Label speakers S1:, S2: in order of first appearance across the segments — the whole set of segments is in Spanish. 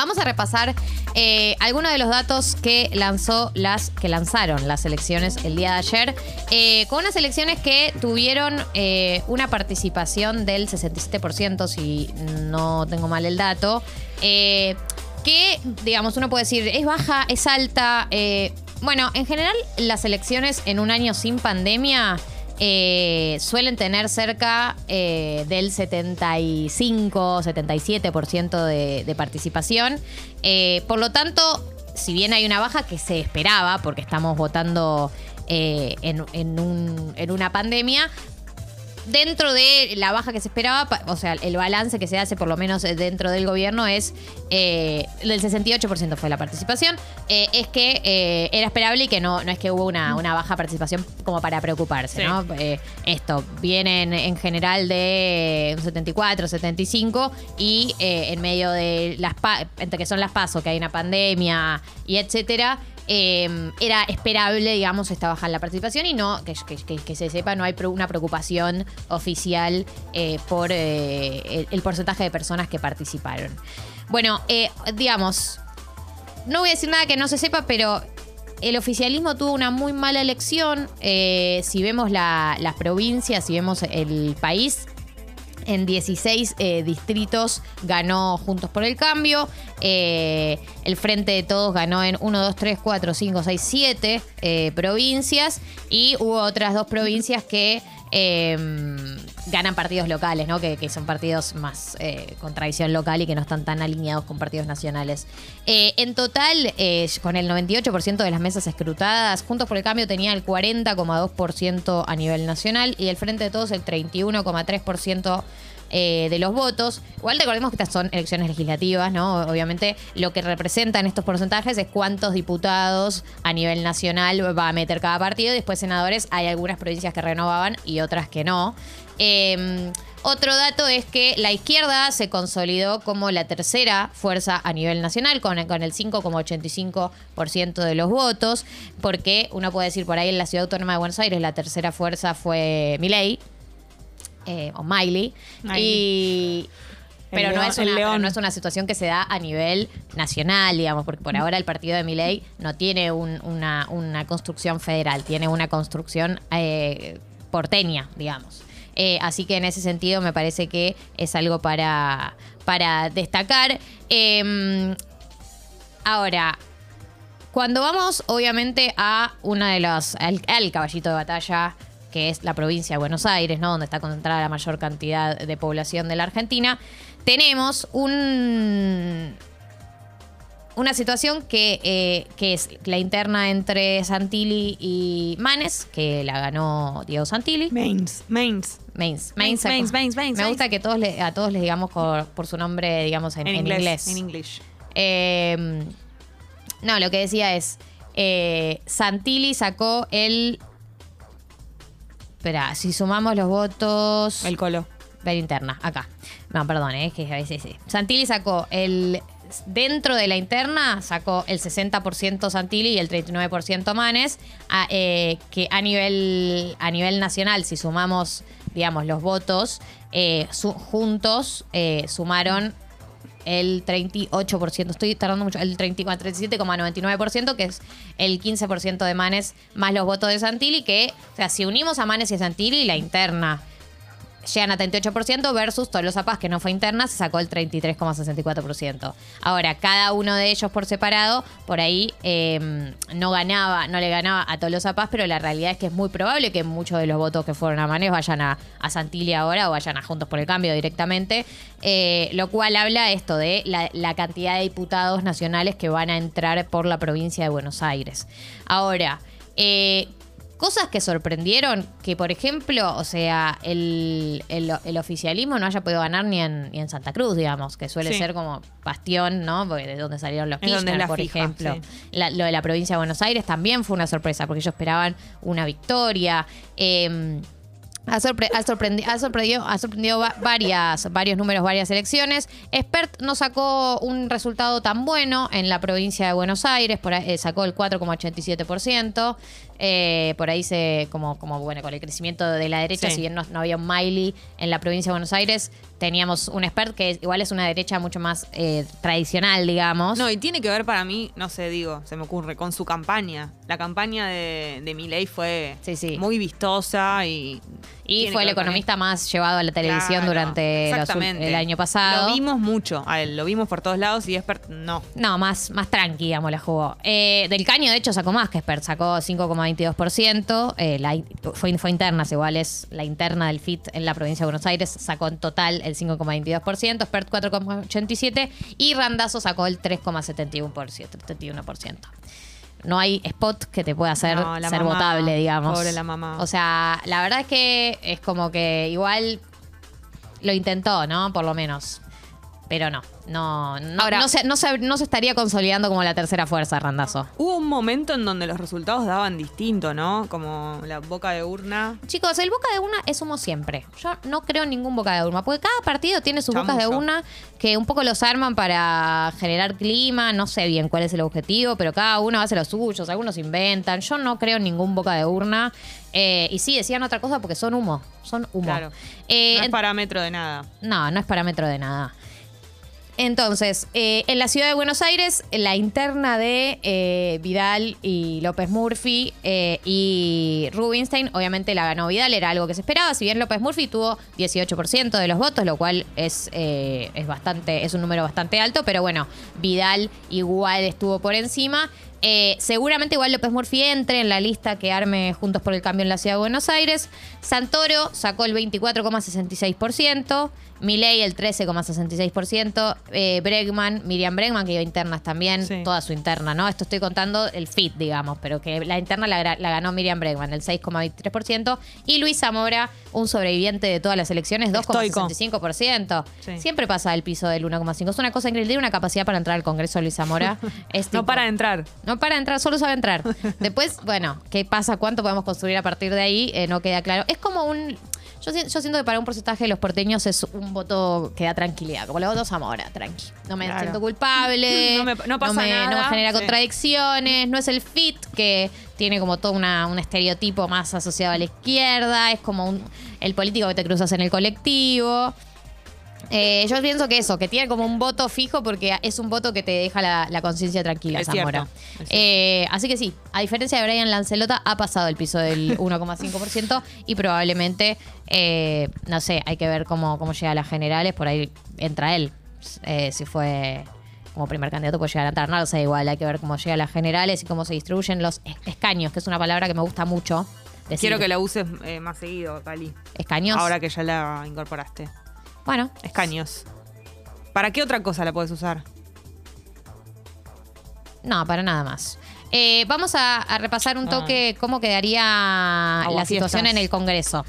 S1: vamos a repasar eh, algunos de los datos que lanzó las que lanzaron las elecciones el día de ayer, eh, con unas elecciones que tuvieron eh, una participación del 67%, si no tengo mal el dato, que, digamos, uno puede decir, es baja, es alta. bueno, en general, las elecciones en un año sin pandemia eh, suelen tener cerca eh, del 75, 77% de, de participación. Eh, por lo tanto, si bien hay una baja que se esperaba, porque estamos votando eh, en, en un- en una pandemia, dentro de la baja que se esperaba, o sea, el balance que se hace por lo menos eh, dentro del gobierno es eh, del 68% fue la participación, eh, es que eh, era esperable y que no, no es que hubo una, una baja participación como para preocuparse,
S2: Sí.
S1: ¿no? Esto viene en, en general de un 74, 75 y en medio de las entre que son las pasos, que hay una pandemia y etcétera, eh, era esperable, digamos, esta baja en la participación y no, que, se sepa, no hay una preocupación oficial eh, por eh, el, porcentaje de personas que participaron. Bueno, eh, digamos, no voy a decir nada que no se sepa, pero el oficialismo tuvo una muy mala elección. Si vemos la- las provincias, si vemos el país, en 16 eh, distritos ganó Juntos por el Cambio. Eh, el Frente de Todos ganó en 1, 2, 3, 4, 5, 6, 7 eh, provincias. Y hubo otras dos provincias que eh, ganan partidos locales, ¿no? Que, son partidos más eh, con tradición local y que no están tan alineados con partidos nacionales. Eh, en total, eh, con el 98% de las mesas escrutadas, Juntos por el Cambio tenía el 40,2% a nivel nacional y el Frente de Todos el 31,3% eh, de los votos. Igual recordemos que estas son elecciones legislativas, ¿no? Obviamente lo que representan estos porcentajes es cuántos diputados a nivel nacional va a meter cada partido. Después senadores, hay algunas provincias que renovaban y otras que no. Eh, otro dato es que la izquierda se consolidó como la tercera fuerza a nivel nacional, con, con el 5,85% de los votos, porque uno puede decir por ahí en la Ciudad Autónoma de Buenos Aires la tercera fuerza fue Milei, eh, o Miley,
S2: Miley.
S1: y... Pero no, es una, pero no es una situación que se da a nivel nacional, digamos, porque por ahora el partido de Milei no tiene un- una, una construcción federal, tiene una construcción eh, porteña, digamos. Eh, así que en ese sentido me parece que es algo para, para destacar. Eh, ahora, cuando vamos, obviamente, a una de las. al, al caballito de batalla, que es la provincia de Buenos Aires, ¿no? Donde está concentrada la mayor cantidad de población de la Argentina, tenemos un. Una situación que, eh, que es la interna entre Santilli y Manes, que la ganó Diego Santilli.
S2: Mains, Mains.
S1: Mains.
S2: Mains. Mains, Mains, Mains,
S1: Me gusta que todos le- a todos les digamos por, por su nombre, digamos, en,
S2: inglés,
S1: inglés.
S2: En inglés.
S1: Eh, no, lo que decía es. eh, Santilli sacó el. Espera, si sumamos los votos.
S2: El colo.
S1: Ver interna, acá. No, perdón, eh, es que a veces sí. Santilli sacó el. Dentro de la interna sacó el 60% Santilli y el 39% Manes. a- eh, que a nivel, a nivel nacional, si sumamos, digamos, los votos, eh, su- juntos eh, sumaron el 38%, estoy tardando mucho, el 34, 37,99%, que es el 15% de Manes más los votos de Santilli, que, o sea, si unimos a Manes y a Santilli, la interna llegan a 38% versus Tolosa Paz, que no fue interna, se sacó el 33,64%. Ahora, cada uno de ellos por separado, por ahí eh, no ganaba, no le ganaba a Tolosa Paz, pero la realidad es que es muy probable que muchos de los votos que fueron a Manes vayan a, a Santilli ahora o vayan a Juntos por el Cambio directamente, eh, lo cual habla esto de la, la cantidad de diputados nacionales que van a entrar por la provincia de Buenos Aires. Ahora, eh, Cosas que sorprendieron, que por ejemplo, o sea, el, el- el oficialismo no haya podido ganar ni en, ni en Santa Cruz, digamos, que suele
S2: Sí.
S1: ser como bastión, ¿no? Porque de donde salieron los Kirchner, por
S2: fija,
S1: ejemplo.
S2: sí.
S1: La- lo de la provincia de Buenos Aires también fue una sorpresa, porque ellos esperaban una victoria. Eh, ha, sorpre- ha sorprendi- ha sorprendido, ha sorprendido va- varias, varios números, varias elecciones. Expert no sacó un resultado tan bueno en la provincia de Buenos Aires, por ahí, eh, sacó el 4,87%. Eh, por ahí se, como, como bueno, con el crecimiento de la derecha,
S2: Sí.
S1: si bien no, no había un Miley en la provincia de Buenos Aires, teníamos un expert que igual es una derecha mucho más eh, tradicional, digamos.
S2: No, y tiene que ver para mí, no sé, digo, se me ocurre, con su campaña. La campaña de, de Milei fue
S1: Sí, sí.
S2: muy vistosa y...
S1: y fue el economista más llevado a la televisión
S2: Claro,
S1: durante los ul-
S2: exactamente.
S1: el año pasado.
S2: Lo vimos mucho a él, lo vimos por todos lados y Expert no.
S1: No, más, más tranqui, digamos, la jugó. Eh, del caño, de hecho, sacó más que Expert, sacó 5,22%. Eh, la, fue, fue interna, igual es la interna del FIT en la provincia de Buenos Aires, sacó en total el 5,22%, Expert 4,87% y Randazo sacó el 3,71%. 71%. No hay spot que te pueda hacer
S2: No,
S1: ser
S2: mamá,
S1: votable, digamos.
S2: pobre la mamá.
S1: O sea, la verdad es que es como que igual lo intentó, ¿no? Por lo menos. Pero no, no, no,
S2: Ahora-
S1: no, se, no, se, no se estaría consolidando como la tercera fuerza, Randazo.
S2: Hubo un momento en donde los resultados daban distinto, ¿no? Como la boca de urna.
S1: Chicos, el boca de una es humo siempre. Yo no creo en ningún boca de urna, porque cada partido tiene sus bocas de una que un poco los arman para generar clima, no sé bien cuál es el objetivo, pero cada uno hace los suyos, algunos inventan. Yo no creo en ningún boca de urna. Eh, y sí, decían otra cosa porque son humo, son humo.
S2: Claro.
S1: Eh,
S2: no es parámetro de nada.
S1: No, no es parámetro de nada. Entonces, eh, en la ciudad de Buenos Aires, la interna de eh, Vidal y López Murphy eh, y Rubinstein, obviamente la ganó Vidal, era algo que se esperaba. Si bien López Murphy tuvo 18% de los votos, lo cual es, es bastante, es un número bastante alto, pero bueno, Vidal igual estuvo por encima. Seguramente igual López Murphy entre en la lista que arme Juntos por el Cambio en la Ciudad de Buenos Aires. Santoro sacó el 24,66%. Milei el 13,66%. Eh, Bregman, Miriam Bregman, que iba internas también,
S2: Sí.
S1: toda su interna, ¿no? Esto estoy contando el FIT, digamos, pero que la interna la, ganó Miriam Bregman, el 6,23%. Y Luis Zamora, un sobreviviente de todas las elecciones,
S2: Estoico.
S1: 2,65%.
S2: Sí.
S1: Siempre pasa el piso del 1,5%. Es una cosa increíble. Tiene una capacidad para entrar al Congreso Luis Zamora. Es
S2: No para de entrar.
S1: no para entrar, solo sabe entrar. Después, bueno, ¿qué pasa? ¿Cuánto podemos construir a partir de ahí? Eh, no queda claro. Es como un. Yo, si- yo siento que para un porcentaje de los porteños es un voto que da tranquilidad. Como los votos Zamora, tranqui. No me
S2: Claro.
S1: siento culpable.
S2: No me- no pasa
S1: me, no me
S2: nada.
S1: genera
S2: Sí.
S1: contradicciones. No es el fit que tiene como todo una- un estereotipo más asociado a la izquierda. Es como un- el político que te cruzas en el colectivo. Eh, yo pienso que eso, que tiene como un voto fijo porque es un voto que te deja la, la conciencia tranquila,
S2: Es
S1: Zamora.
S2: cierto, es cierto.
S1: Eh, así que sí, a diferencia de Brian Lancelota, ha pasado el piso del 1,5% y probablemente, eh, no sé, hay que ver cómo, cómo llega a las generales, por ahí entra él. Eh, si fue como primer candidato puede llegar a entrar, no lo sé, igual hay que ver cómo llega a las generales y cómo se distribuyen los es- escaños, que es una palabra que me gusta mucho. decir.
S2: Quiero que la uses eh, más seguido, Cali.
S1: ¿Escaños?
S2: Ahora que ya la incorporaste.
S1: Bueno,
S2: Escaños. ¿Para qué otra cosa la puedes usar?
S1: No, para nada más. Eh, vamos a, a repasar un
S2: Ah.
S1: toque cómo quedaría la situación en el Congreso.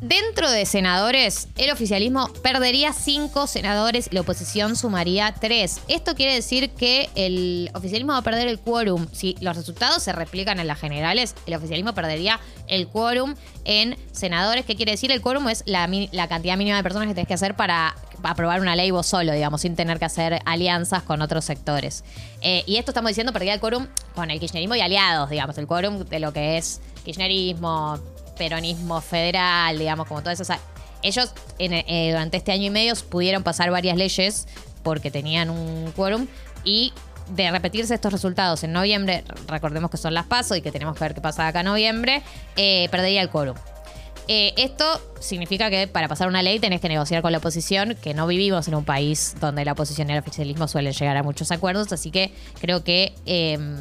S1: Dentro de senadores, el oficialismo perdería cinco senadores y la oposición sumaría tres. Esto quiere decir que el oficialismo va a perder el quórum. Si los resultados se replican en las generales, el oficialismo perdería el quórum en senadores. ¿Qué quiere decir? El quórum es la, cantidad mínima de personas que tenés que hacer para aprobar una ley vos solo, digamos, sin tener que hacer alianzas con otros sectores. Eh, y esto estamos diciendo, perdía el quórum con el kirchnerismo y aliados, digamos, el quórum de lo que es kirchnerismo, peronismo federal, digamos, como todas esas... Ellos en- eh, durante este año y medio pudieron pasar varias leyes porque tenían un quórum y de repetirse estos resultados en noviembre, recordemos que son las pasos y que tenemos que ver qué pasa acá en noviembre, eh, perdería el quórum. Eh, esto significa que para pasar una ley tenés que negociar con la oposición, que no vivimos en un país donde la oposición y el oficialismo suelen llegar a muchos acuerdos, así que creo que em,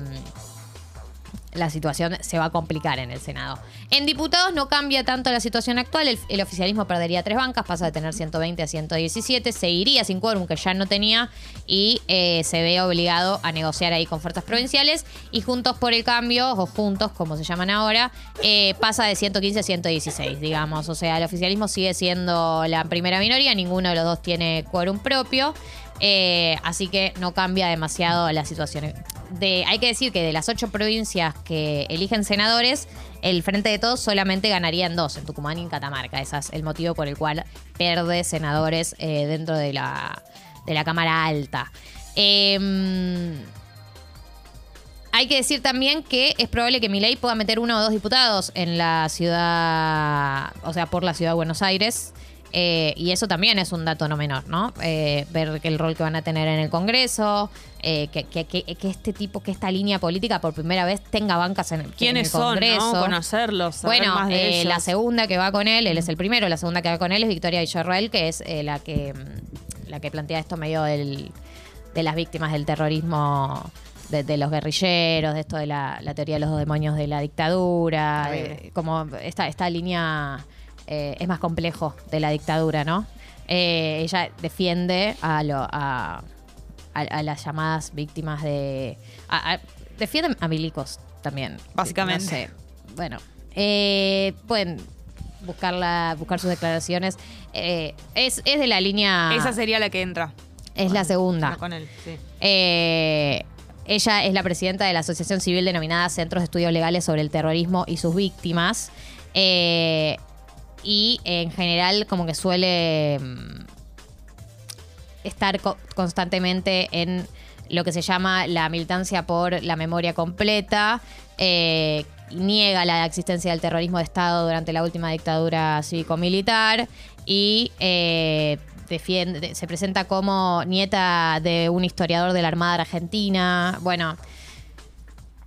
S1: la situación se va a complicar en el Senado. En diputados no cambia tanto la situación actual, el, oficialismo perdería tres bancas, pasa de tener 120 a 117, seguiría sin quórum que ya no tenía y eh, se ve obligado a negociar ahí con fuerzas provinciales y Juntos por el Cambio, o Juntos como se llaman ahora, eh, pasa de 115 a 116, digamos. O sea, el oficialismo sigue siendo la primera minoría, ninguno de los dos tiene quórum propio. Eh, así que no cambia demasiado la situación. Hay que decir que de las ocho provincias que eligen senadores, el Frente de Todos solamente ganaría en dos, en Tucumán y en Catamarca. Ese es el motivo por el cual pierde senadores eh, dentro de la, de la Cámara Alta. Em, hay que decir también que es probable que Milei pueda meter uno o dos diputados en la ciudad, o sea, por la ciudad de Buenos Aires. Eh, y eso también es un dato no menor, ¿no? Eh, ver el rol que van a tener en el Congreso, eh, que, que- que- que este tipo, que esta línea política por primera vez tenga bancas en, en
S2: ¿Quiénes
S1: el
S2: son?
S1: Congreso.
S2: ¿no? Conocerlos,
S1: Bueno,
S2: más de
S1: eh, la segunda que va con él, él es el primero, la segunda que va con él es Victoria Villarroel, que es eh, la que mm, la que plantea esto medio del, de las víctimas del terrorismo, de, de los guerrilleros, de esto de la, la teoría de los dos demonios de la dictadura, como esta, esta línea eh, es más complejo de la dictadura, ¿no? Eh, ella defiende a, lo, a, a- a las llamadas víctimas de... defiende a milicos también.
S2: Básicamente.
S1: No sé. Bueno, eh, pueden buscarla, buscar sus declaraciones. Eh, es, es de la línea...
S2: Esa sería la que entra.
S1: es la segunda.
S2: Con él, sí.
S1: Eh, ella es la presidenta de la asociación civil denominada Centros de Estudios Legales sobre el Terrorismo y sus Víctimas. Eh, y en general como que suele mm, estar co- constantemente en lo que se llama la militancia por la memoria completa. eh, niega la existencia del terrorismo de Estado durante la última dictadura cívico-militar y eh, defiende, se presenta como nieta de un historiador de la Armada Argentina. Bueno,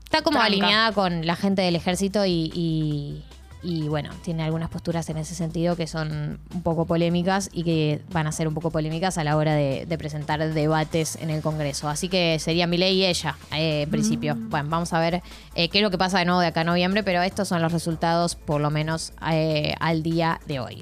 S1: está como
S2: Tranca.
S1: alineada con la gente del ejército y, y- y, bueno, tiene algunas posturas en ese sentido que son un poco polémicas y que van a ser un poco polémicas a la hora de, de presentar debates en el Congreso. Así que sería Milei y ella, eh, en principio. Bueno, vamos a ver eh, qué es lo que pasa de nuevo de acá a noviembre, pero estos son los resultados por lo menos eh, al día de hoy.